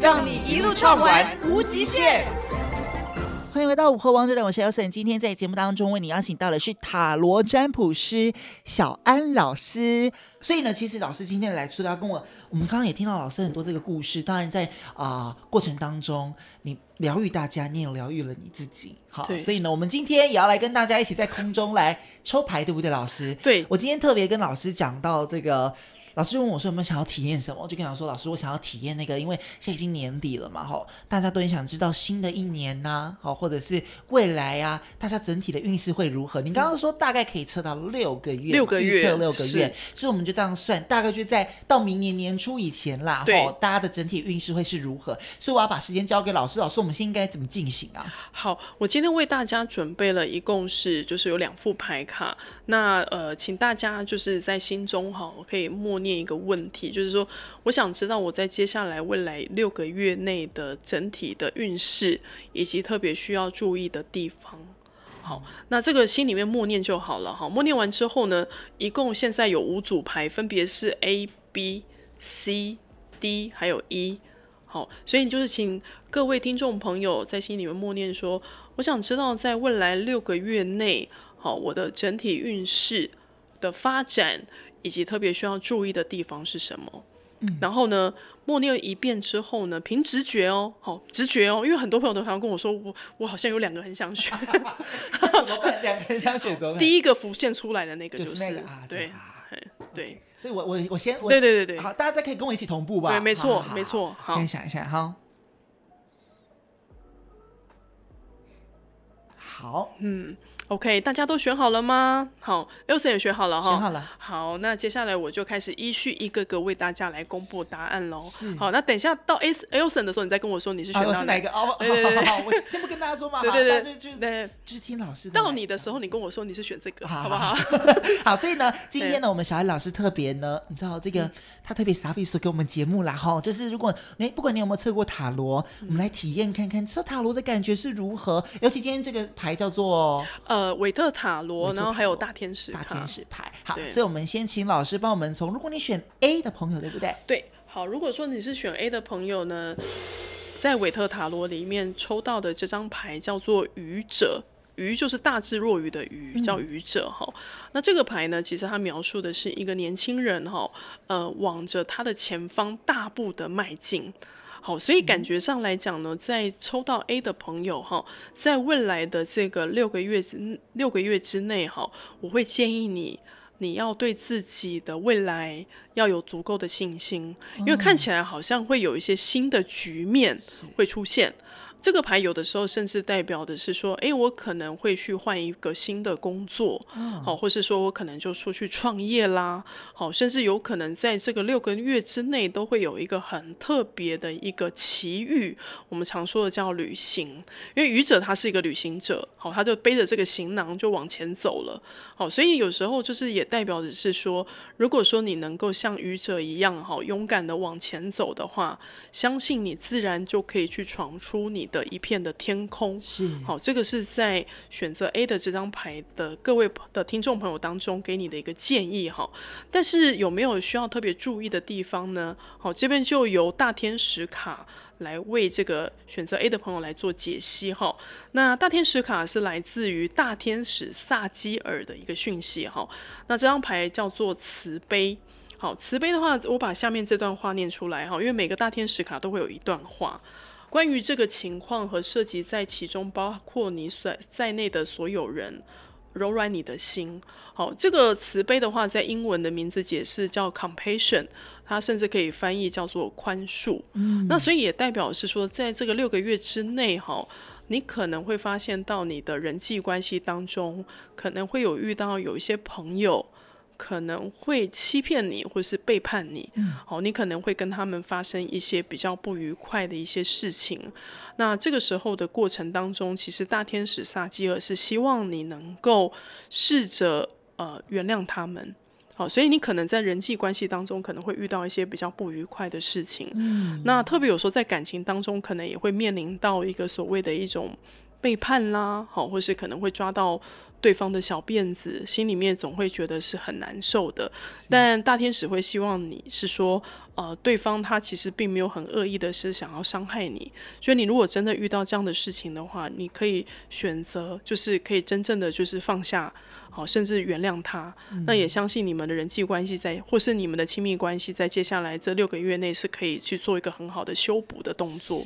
让你一路畅玩无极限。欢迎回到午后 Wonderland，我是 Elson。今天在节目当中为你邀请到的是塔罗占卜师小安老师。所以呢，其实老师今天来出，要跟我，我们刚刚也听到老师很多这个故事。当然在，在、呃、啊过程当中，你疗愈大家，你也疗愈了你自己。好，所以呢，我们今天也要来跟大家一起在空中来抽牌，对不对，老师？对，我今天特别跟老师讲到这个。老师就问我说：“有没有想要体验什么？”我就跟他说：“老师，我想要体验那个，因为现在已经年底了嘛，吼，大家都很想知道新的一年呐、啊，好，或者是未来啊，大家整体的运势会如何？你刚刚说大概可以测到六个月，六个月，预测六个月，所以我们就这样算，大概就在到明年年初以前啦，吼，大家的整体运势会是如何？所以我要把时间交给老师，老师，我们现在应该怎么进行啊？好，我今天为大家准备了一共是就是有两副牌卡，那呃，请大家就是在心中哈，可以默念念一个问题。就是说，我想知道我在接下来未来六个月内的整体的运势，以及特别需要注意的地方。好，那这个心里面默念就好了。好，默念完之后呢，一共现在有五组牌，分别是 A、B、C、D 还有 E。好，所以就是请各位听众朋友在心里面默念说，我想知道在未来六个月内，好，我的整体运势的发展。以及特别需要注意的地方是什么？嗯，然后呢，默念一遍之后呢，凭直觉哦，好，直觉哦，因为很多朋友都常常跟我说，我我好像有两个很想选，怎么办？两个很想选，第一个浮现出来的那个就是，就是那个啊，对，啊、对，所以我我我先，我对对对对，好，大家可以跟我一起同步吧，对，没错没错，好，先想一下，哈，好，嗯。OK，大家都选好了吗？好，Elson 也选好了哈。选好了。好，那接下来我就开始依序一个个为大家来公布答案喽。是。好，那等一下到 Elson 的时候，你再跟我说你是选到、啊、是哪一个？哦，对对对，好，我先不跟大家说嘛。对对对，就就对，就是听老师的。到你的时候，你跟我说你是选这个，好，好不好？好，所以呢，今天呢，我们小艾老师特别呢，你知道这个、嗯、他特别 service 给我们节目啦哈，就是如果你不管你有没有测过塔罗，嗯、我们来体验看看测塔罗的感觉是如何。尤其今天这个牌叫做呃韦特塔。塔罗，然后还有大天使，大天使牌。好，所以我们先请老师帮我们从，如果你选 A 的朋友，对不对？对，好，如果说你是选 A 的朋友呢，在韦特塔罗里面抽到的这张牌叫做愚者，愚就是大智若愚的愚，叫愚者哈、嗯。那这个牌呢，其实它描述的是一个年轻人哈，呃，往着他的前方大步的迈进。好，所以感觉上来讲呢，在抽到 A 的朋友哈，在未来的这个六个月之六个月之内哈，我会建议你，你要对自己的未来要有足够的信心，因为看起来好像会有一些新的局面会出现。这个牌有的时候甚至代表的是说，哎，我可能会去换一个新的工作，好，或是说我可能就出去创业啦，好，甚至有可能在这个六个月之内都会有一个很特别的一个奇遇，我们常说的叫旅行，因为愚者他是一个旅行者，好，他就背着这个行囊就往前走了，好，所以有时候就是也代表的是说，如果说你能够像愚者一样，好，勇敢的往前走的话，相信你自然就可以去闯出你的一片的天空是好，这个是在选择 A 的这张牌的各位的听众朋友当中给你的一个建议哈。但是有没有需要特别注意的地方呢？好，这边就由大天使卡来为这个选择 A 的朋友来做解析哈。那大天使卡是来自于大天使萨基尔的一个讯息哈。那这张牌叫做慈悲，好，慈悲的话，我把下面这段话念出来哈，因为每个大天使卡都会有一段话。关于这个情况和涉及在其中，包括你所在内的所有人，柔软你的心。好，这个慈悲的话，在英文的名字解释叫 compassion，它甚至可以翻译叫做宽恕。嗯，那所以也代表是说，在这个六个月之内，哈，你可能会发现到你的人际关系当中，可能会有遇到有一些朋友。可能会欺骗你，或是背叛你。嗯，好，你可能会跟他们发生一些比较不愉快的一些事情。那这个时候的过程当中，其实大天使撒基尔是希望你能够试着呃原谅他们。好，所以你可能在人际关系当中可能会遇到一些比较不愉快的事情。嗯，那特别有时候在感情当中，可能也会面临到一个所谓的一种背叛啦，好，或是可能会抓到对方的小辫子，心里面总会觉得是很难受的。但大天使会希望你是说，呃，对方他其实并没有很恶意的是想要伤害你，所以你如果真的遇到这样的事情的话，你可以选择就是可以真正的就是放下。好，甚至原谅他，嗯，那也相信你们的人际关系在，或是你们的亲密关系，在接下来这六个月内是可以去做一个很好的修补的动作。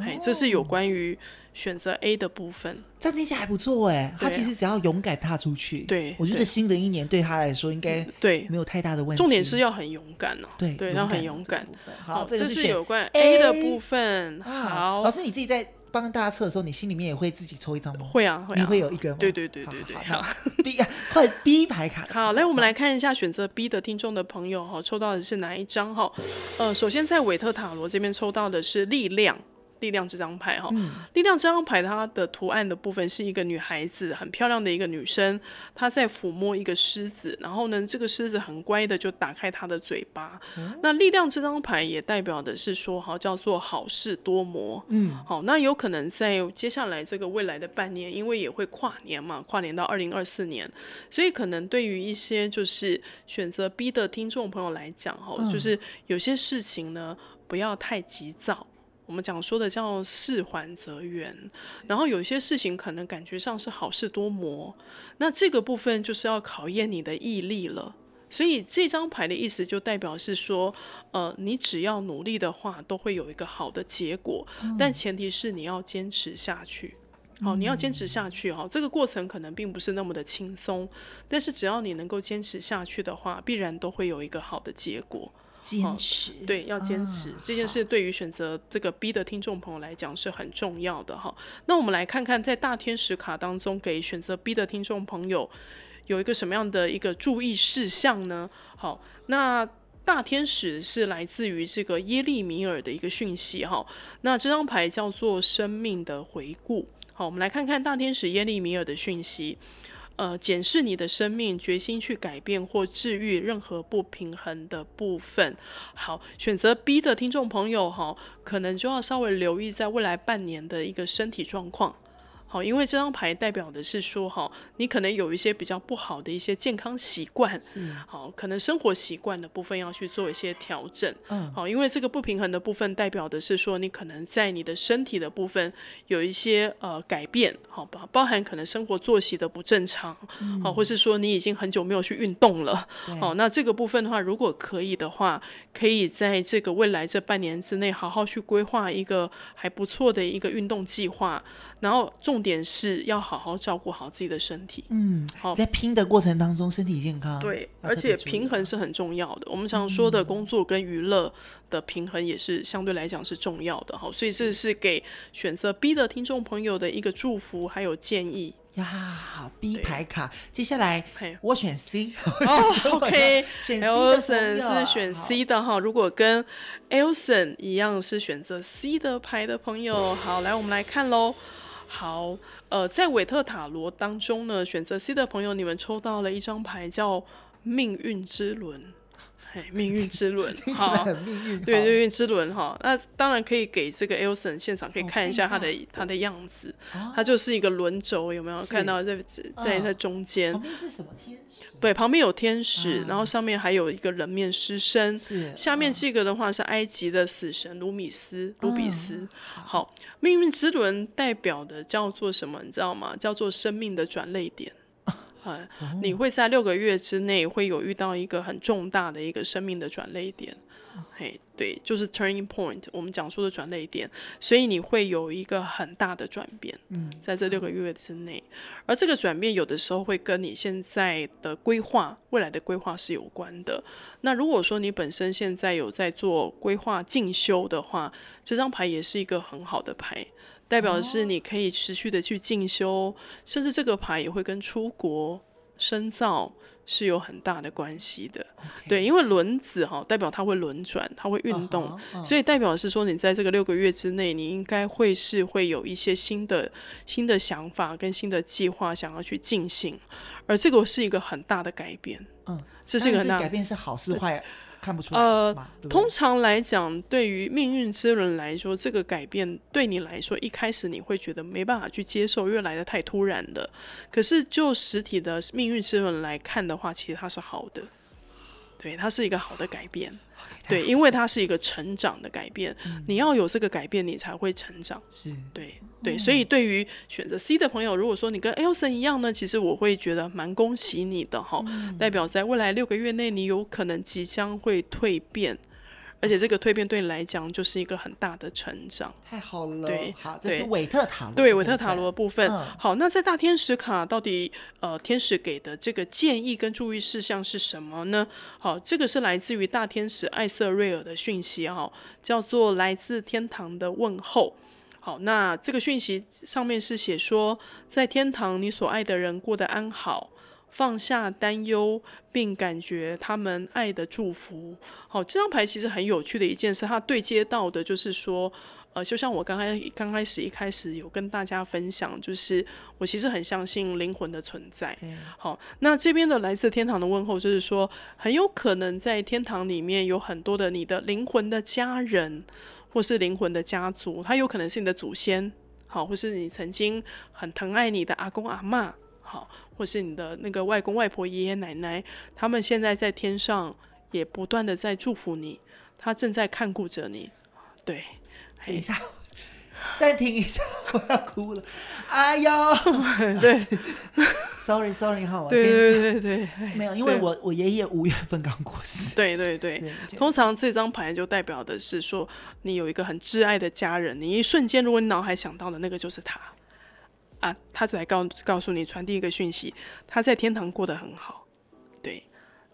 哎，这是有关于选择 A 的部分。这样听起来还不错哎，他其实只要勇敢踏出去，对，我觉得新的一年对他来说应该对没有太大的问题。重点是要很勇敢哦，对，对，要很勇敢。好，这是有关 A 的部分。好，老师你自己在。帮大家测的时候，你心里面也会自己抽一张吗？会啊，会啊。你会有一个吗？对对对对对。好，好，B 换 B 牌卡。好，来我们来看一下选择 B 的听众的朋友哈，抽到的是哪一张哈？呃，首先在韦特塔罗这边抽到的是力量。力量这张牌哈，嗯、力量这张牌它的图案的部分是一个女孩子，很漂亮的一个女生，她在抚摸一个狮子，然后呢，这个狮子很乖的就打开它的嘴巴。嗯、那力量这张牌也代表的是说，哈，叫做好事多磨。嗯，好，那有可能在接下来这个未来的半年，因为也会跨年嘛，跨年到二零二四年，所以可能对于一些就是选择 B 的听众朋友来讲，哈、嗯，就是有些事情呢，不要太急躁。我们讲说的叫事缓则圆，然后有些事情可能感觉上是好事多磨，那这个部分就是要考验你的毅力了。所以这张牌的意思就代表是说，呃，你只要努力的话，都会有一个好的结果，但前提是你要坚持下去。好，你要坚持下去哈，这个过程可能并不是那么的轻松，但是只要你能够坚持下去的话，必然都会有一个好的结果。坚持、哦，对，要坚持、啊、这件事，对于选择这个 B 的听众朋友来讲是很重要的哈。那我们来看看，在大天使卡当中，给选择 B 的听众朋友有一个什么样的一个注意事项呢？好，那大天使是来自于这个耶利米尔的一个讯息哈。那这张牌叫做生命的回顾。好，我们来看看大天使耶利米尔的讯息。呃，检视你的生命，决心去改变或治愈任何不平衡的部分。好，选择 B 的听众朋友哈，可能就要稍微留意在未来半年的一个身体状况。好，因为这张牌代表的是说，哈，你可能有一些比较不好的一些健康习惯，好，可能生活习惯的部分要去做一些调整，嗯，好，因为这个不平衡的部分代表的是说，你可能在你的身体的部分有一些呃改变，好吧，包含可能生活作息的不正常，嗯，好，或是说你已经很久没有去运动了，好，那这个部分的话，如果可以的话，可以在这个未来这半年之内，好好去规划一个还不错的一个运动计划。然后重点是要好好照顾好自己的身体。嗯，好，在拼的过程当中，身体健康。对，而且平衡是很重要的。我们常说的工作跟娱乐的平衡也是相对来讲是重要的。好，所以这是给选择 B 的听众朋友的一个祝福还有建议。呀，好，B 牌卡，接下来我选 C。哦，OK，选 Elson 是选 C 的哈。如果跟 Elson 一样是选择 C 的牌的朋友，好，来我们来看喽。好，呃，在韦特塔罗当中呢，选择 C 的朋友，你们抽到了一张牌，叫命运之轮。命运之轮，哈，命运，对，命运之轮哈。那当然可以给这个 Elson 现场可以看一下他的、哦、他的样子，他就是一个轮轴，有没有看到在在在中间？旁边是什么天使？对，旁边有天使，然后上面还有一个人面狮身。是，下面这个的话是埃及的死神卢米斯，卢比斯。好，命运之轮代表的叫做什么？你知道吗？叫做生命的转泪点。嗯，你会在六个月之内会有遇到一个很重大的一个生命的转捩点，嘿，对，就是 turning point，我们讲述的转捩点，所以你会有一个很大的转变，嗯，在这六个月之内，而这个转变有的时候会跟你现在的规划、未来的规划是有关的。那如果说你本身现在有在做规划进修的话，这张牌也是一个很好的牌。代表的是你可以持续的去进修，甚至这个牌也会跟出国深造是有很大的关系的。对，因为轮子哈代表它会轮转，它会运动，uh -huh, uh -huh. 所以代表是说你在这个六个月之内，你应该会是会有一些新的新的想法跟新的计划想要去进行，而这个是一个很大的改变。嗯，这是一个很大的改变，是好是坏？看不出来呃对对，通常来讲，对于命运之轮来说，这个改变对你来说，一开始你会觉得没办法去接受，因为来的太突然的。可是就实体的命运之轮来看的话，其实它是好的，对，它是一个好的改变。对，因为它是一个成长的改变，嗯，你要有这个改变，你才会成长。是，对，对，所以对于选择 C 的朋友，如果说你跟 Elson 一样呢，其实我会觉得蛮恭喜你的哈，嗯，代表在未来六个月内，你有可能即将会蜕变。而且这个蜕变对你来讲就是一个很大的成长，太好了。对，好，这是韦特塔罗。对，韦特塔罗的部分。嗯。好，那在大天使卡到底呃天使给的这个建议跟注意事项是什么呢？好，这个是来自于大天使艾瑟瑞尔的讯息哈，叫做来自天堂的问候。好，那这个讯息上面是写说，在天堂你所爱的人过得安好。放下担忧，并感觉他们爱的祝福。好，这张牌其实很有趣的一件事，它对接到的就是说，呃，就像我刚开刚开始一开始有跟大家分享，就是我其实很相信灵魂的存在。好，那这边的来自天堂的问候，就是说，很有可能在天堂里面有很多的你的灵魂的家人，或是灵魂的家族，他有可能是你的祖先，好，或是你曾经很疼爱你的阿公阿嬷。好，或是你的那个外公外婆、爷爷奶奶，他们现在在天上也不断的在祝福你，他正在看顾着你。对，等一下，暂停一下，我要哭了。哎呦，对，sorry sorry 哈，对对对对，没有，因为我我爷爷五月份刚过世。对对对，对，通常这张牌就代表的是说，你有一个很挚爱的家人，你一瞬间，如果你脑海想到的那个就是他。啊，他就来告告诉你，传递一个讯息，他在天堂过得很好，对。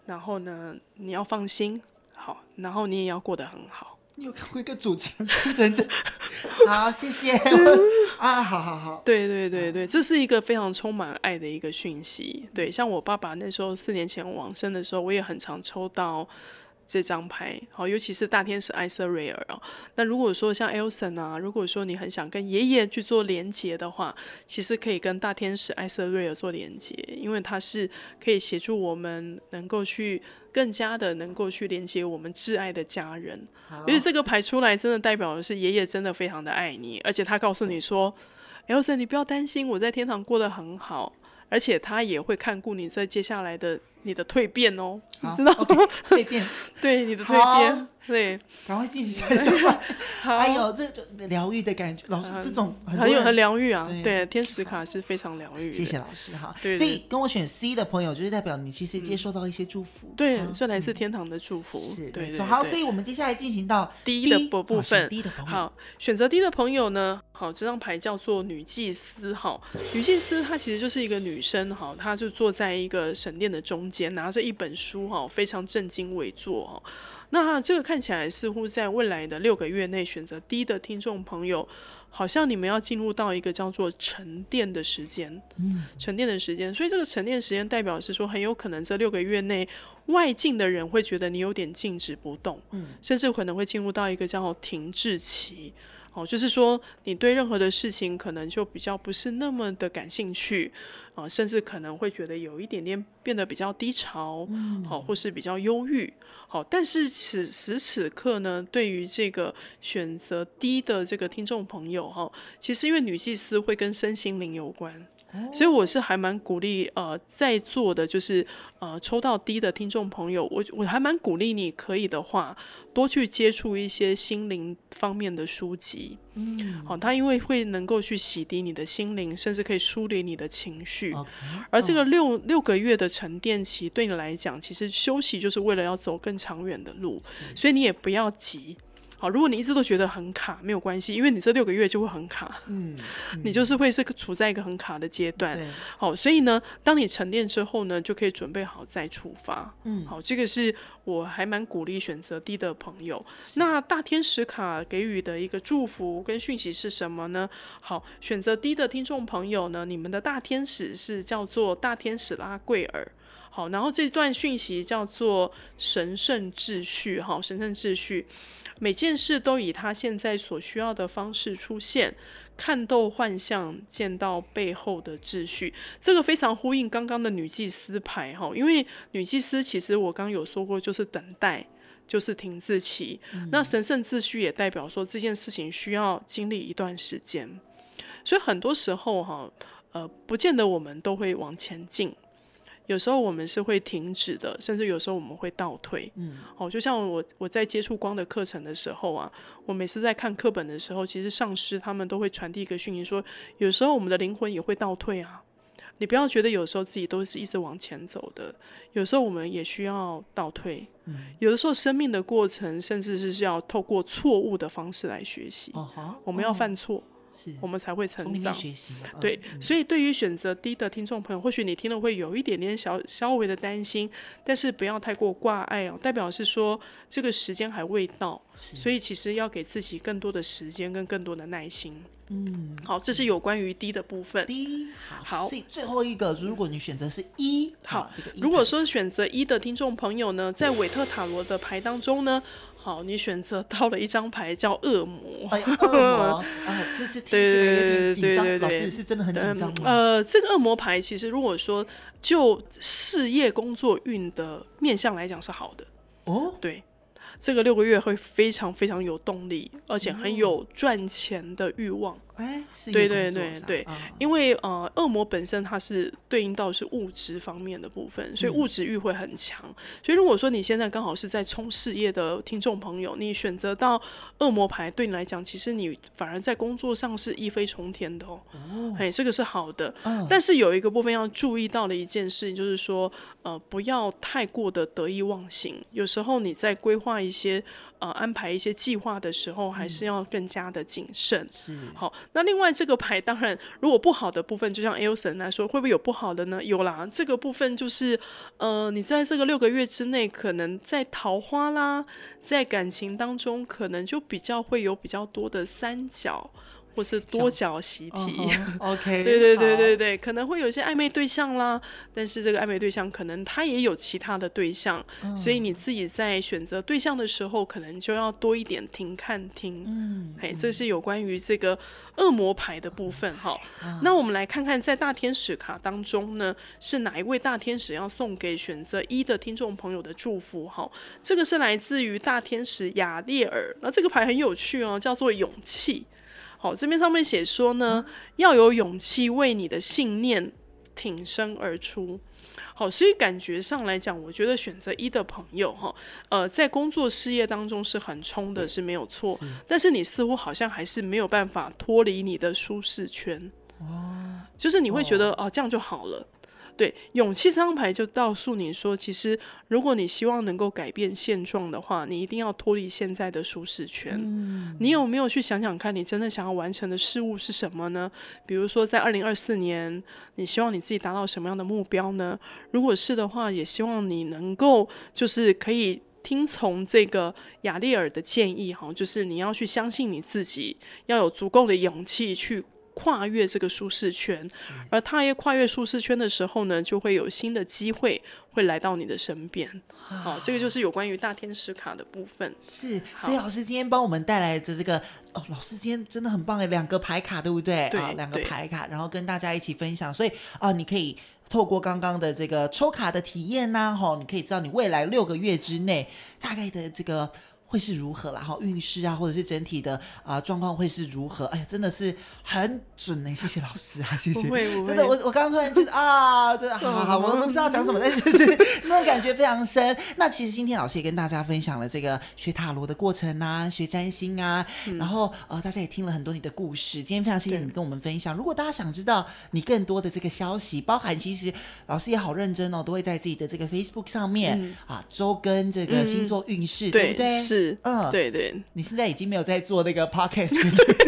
然后呢，你要放心，好，然后你也要过得很好。你有看过一个主持人真的？好，谢谢。啊，好好好。对对对对，这是一个非常充满爱的一个讯息。对，像我爸爸那时候四年前往生的时候，我也很常抽到。这张牌好，尤其是大天使艾瑟瑞尔哦。那如果说像 Elson 啊，如果说你很想跟爷爷去做连接的话，其实可以跟大天使艾瑟瑞尔做连接，因为他是可以协助我们能够去更加的能够去连接我们挚爱的家人。因为这个牌出来，真的代表的是爷爷真的非常的爱你，而且他告诉你说，Elson 你不要担心，我在天堂过得很好，而且他也会看顾你在接下来的。你的蜕变哦，你知道吗？蜕、变，对你的蜕变，对，赶快进行。还有这种疗愈的感觉，老师这种很，很有很疗愈啊对。对，天使卡是非常疗愈。谢谢老师哈。所以跟我选 C 的朋友，就是代表你其实接受到一些祝福。嗯、对，是来自天堂的祝福。是，对，对，对。好，所以我们接下来进行到 D 的部分。D 的朋友，好，选择 D 的朋友呢？好，这张牌叫做女祭司。哈，女祭司她其实就是一个女生。哈，她就坐在一个神殿的中间，拿着一本书。哈，非常正襟危坐。哈，那这个看起来似乎在未来的六个月内，选择低的听众朋友，好像你们要进入到一个叫做沉淀的时间。嗯，沉淀的时间。所以这个沉淀时间代表是说，很有可能这六个月内，外境的人会觉得你有点静止不动。嗯，甚至可能会进入到一个叫做停滞期。哦，就是说，你对任何的事情可能就比较不是那么的感兴趣，啊，甚至可能会觉得有一点点变得比较低潮，好，或是比较忧郁，好。但是此时此刻呢，对于这个选择低的这个听众朋友，哈，其实因为女祭司会跟身心灵有关。所以我是还蛮鼓励呃在座的，就是呃抽到低的听众朋友，我我还蛮鼓励你可以的话，多去接触一些心灵方面的书籍。嗯，好，它因为会能够去洗涤你的心灵，甚至可以梳理你的情绪。Okay. 而这个六六个月的沉淀期对你来讲，其实休息就是为了要走更长远的路，所以你也不要急。好，如果你一直都觉得很卡，没有关系，因为你这六个月就会很卡，嗯，你就是会是处在一个很卡的阶段。对好，所以呢，当你沉淀之后呢，就可以准备好再出发。嗯好，这个是我还蛮鼓励选择低的朋友。那大天使卡给予的一个祝福跟讯息是什么呢？好，选择低的听众朋友呢，你们的大天使是叫做大天使拉贵尔。好，然后这段讯息叫做神圣秩序，哈，神圣秩序，每件事都以他现在所需要的方式出现，看透幻象，见到背后的秩序，这个非常呼应刚刚的女祭司牌，哈，因为女祭司其实我刚刚有说过，就是等待，就是停滞期，嗯、那神圣秩序也代表说这件事情需要经历一段时间，所以很多时候，哈，呃，不见得我们都会往前进。有时候我们是会停止的，甚至有时候我们会倒退。嗯，哦，就像我我在接触光的课程的时候啊，我每次在看课本的时候，其实上师他们都会传递一个讯息说，说有时候我们的灵魂也会倒退啊。你不要觉得有时候自己都是一直往前走的，有时候我们也需要倒退。嗯，有的时候生命的过程，甚至是要透过错误的方式来学习。哦哈，我们要犯错。哦是。我们才会成长。学习对，嗯、所以对于选择低的听众朋友，或许你听了会有一点点小稍微的担心，但是不要太过挂碍哦，代表是说这个时间还未到，所以其实要给自己更多的时间跟更多的耐心。嗯，好，这是有关于低的部分。低好，所以最后一个，如果你选择是一、e，好，这个如果说选择一的听众朋友呢，在韦特塔罗的牌当中呢，好，你选择到了一张牌叫恶魔。哎，恶魔啊，这这听起来有点紧张。老师是真的很紧张吗？呃，这个恶魔牌其实如果说就事业工作运的面相来讲是好的。哦，对。这个六个月会非常非常有动力，而且很有赚钱的欲望。哎，对对对对，哦、因为呃，恶魔本身它是对应到是物质方面的部分，所以物质欲会很强。嗯、所以如果说你现在刚好是在冲事业的听众朋友，你选择到恶魔牌，对你来讲，其实你反而在工作上是一飞冲天的哦。哦，哎，这个是好的。嗯、但是有一个部分要注意到的一件事情，就是说，呃，不要太过的得意忘形。有时候你在规划一些呃安排一些计划的时候，还是要更加的谨慎。是，好。那另外这个牌，当然如果不好的部分，就像 Elson 来说，会不会有不好的呢？有啦，这个部分就是，呃，你在这个六个月之内，可能在桃花啦，在感情当中，可能就比较会有比较多的三角。或是多角习题，OK，对对对对对，可能会有一些暧昧对象啦，但是这个暧昧对象可能他也有其他的对象，嗯、所以你自己在选择对象的时候，可能就要多一点听看听，嗯，嘿，这是有关于这个恶魔牌的部分哈。嗯、那我们来看看在大天使卡当中呢，是哪一位大天使要送给选择一的听众朋友的祝福哈？这个是来自于大天使雅列尔，那这个牌很有趣哦，叫做勇气。好，这边上面写说呢，要有勇气为你的信念挺身而出。好，所以感觉上来讲，我觉得选择一的朋友哈，呃，在工作事业当中是很冲的，是没有错。是但是你似乎好像还是没有办法脱离你的舒适圈。哦，就是你会觉得哦，这样就好了。对，勇气这张牌就告诉你说，其实如果你希望能够改变现状的话，你一定要脱离现在的舒适圈。嗯，你有没有去想想看，你真的想要完成的事物是什么呢？比如说，在二零二四年，你希望你自己达到什么样的目标呢？如果是的话，也希望你能够就是可以听从这个雅丽尔的建议，哈，就是你要去相信你自己，要有足够的勇气去。跨越这个舒适圈，而他也跨越舒适圈的时候呢，就会有新的机会会来到你的身边。好，这个就是有关于大天使卡的部分。是，所以老师今天帮我们带来的这个哦，老师今天真的很棒诶，两个牌卡对不对？对，两个牌卡，然后跟大家一起分享。所以啊，你可以透过刚刚的这个抽卡的体验呐，哈，你可以知道你未来六个月之内大概的这个。会是如何啦？哈，运势啊，或者是整体的啊状况会是如何？哎呀，真的是很准呢！谢谢老师啊，谢谢。真的，我我刚刚突然觉得啊，真的 好好好，我都不知道讲什么，但是就是 那种感觉非常深。那其实今天老师也跟大家分享了这个学塔罗的过程啊，学占星啊，嗯、然后呃，大家也听了很多你的故事。今天非常谢谢你跟我们分享。如果大家想知道你更多的这个消息，包含其实老师也好认真哦，都会在自己的这个 Facebook 上面、嗯、啊周更这个星座运势，嗯、对不对？是。是，嗯，对对，你现在已经没有在做那个 podcast，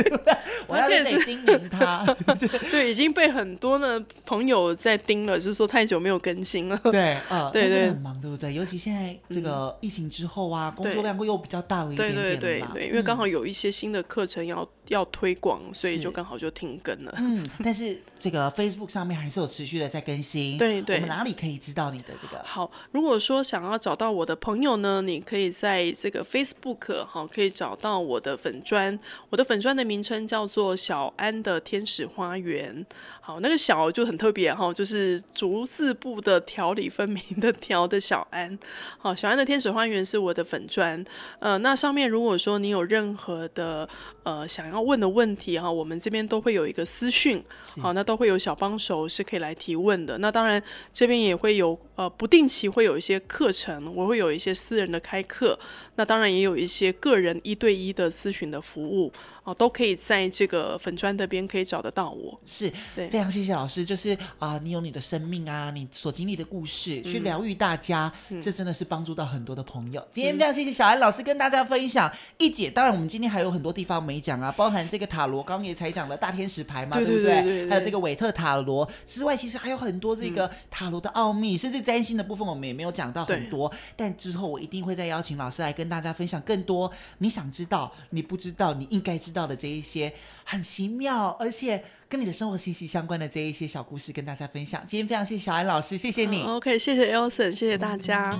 我要得叮咛他，对，已经被很多的朋友在盯了，就是说太久没有更新了，对，嗯，对对，很忙，对不对？尤其现在这个疫情之后啊，工作量会又比较大了一点点，对对对，因为刚好有一些新的课程要要推广，所以就刚好就停更了。嗯，但是这个 Facebook 上面还是有持续的在更新，对对，我们哪里可以知道你的这个？好，如果说想要找到我的朋友呢，你可以在这个 Facebook 哈，可以找到我的粉砖，我的粉砖的名称叫做小安的天使花园。好，那个小就很特别哈，就是逐字部的条理分明的条的小安。好，小安的天使花园是我的粉砖。呃，那上面如果说你有任何的呃想要问的问题哈，我们这边都会有一个私讯，好，那都会有小帮手是可以来提问的。那当然这边也会有呃不定期会有一些课程，我会有一些私人的开课。那当然也有一些个人一对一的咨询的服务，哦，都可以在这个粉砖那边可以找得到我。是，对，非常谢谢老师，就是啊、呃，你有你的生命啊，你所经历的故事，去疗愈大家，嗯、这真的是帮助到很多的朋友。嗯、今天非常谢谢小安老师跟大家分享一姐，当然我们今天还有很多地方没讲啊，包含这个塔罗，刚刚也才讲了大天使牌嘛，对，对不对？还有这个韦特塔罗之外，其实还有很多这个塔罗的奥秘，嗯、甚至占星的部分我们也没有讲到很多。但之后我一定会再邀请老师来。跟大家分享更多你想知道、你不知道、你应该知道的这一些很奇妙，而且跟你的生活息息相关的这一些小故事，跟大家分享。今天非常谢谢小安老师，谢谢你。Uh, OK，谢谢 Elson，谢谢大家。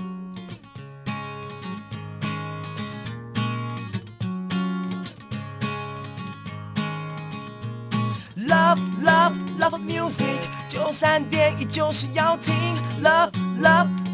Love Love Love Music，九三点一就是要听。Love Love。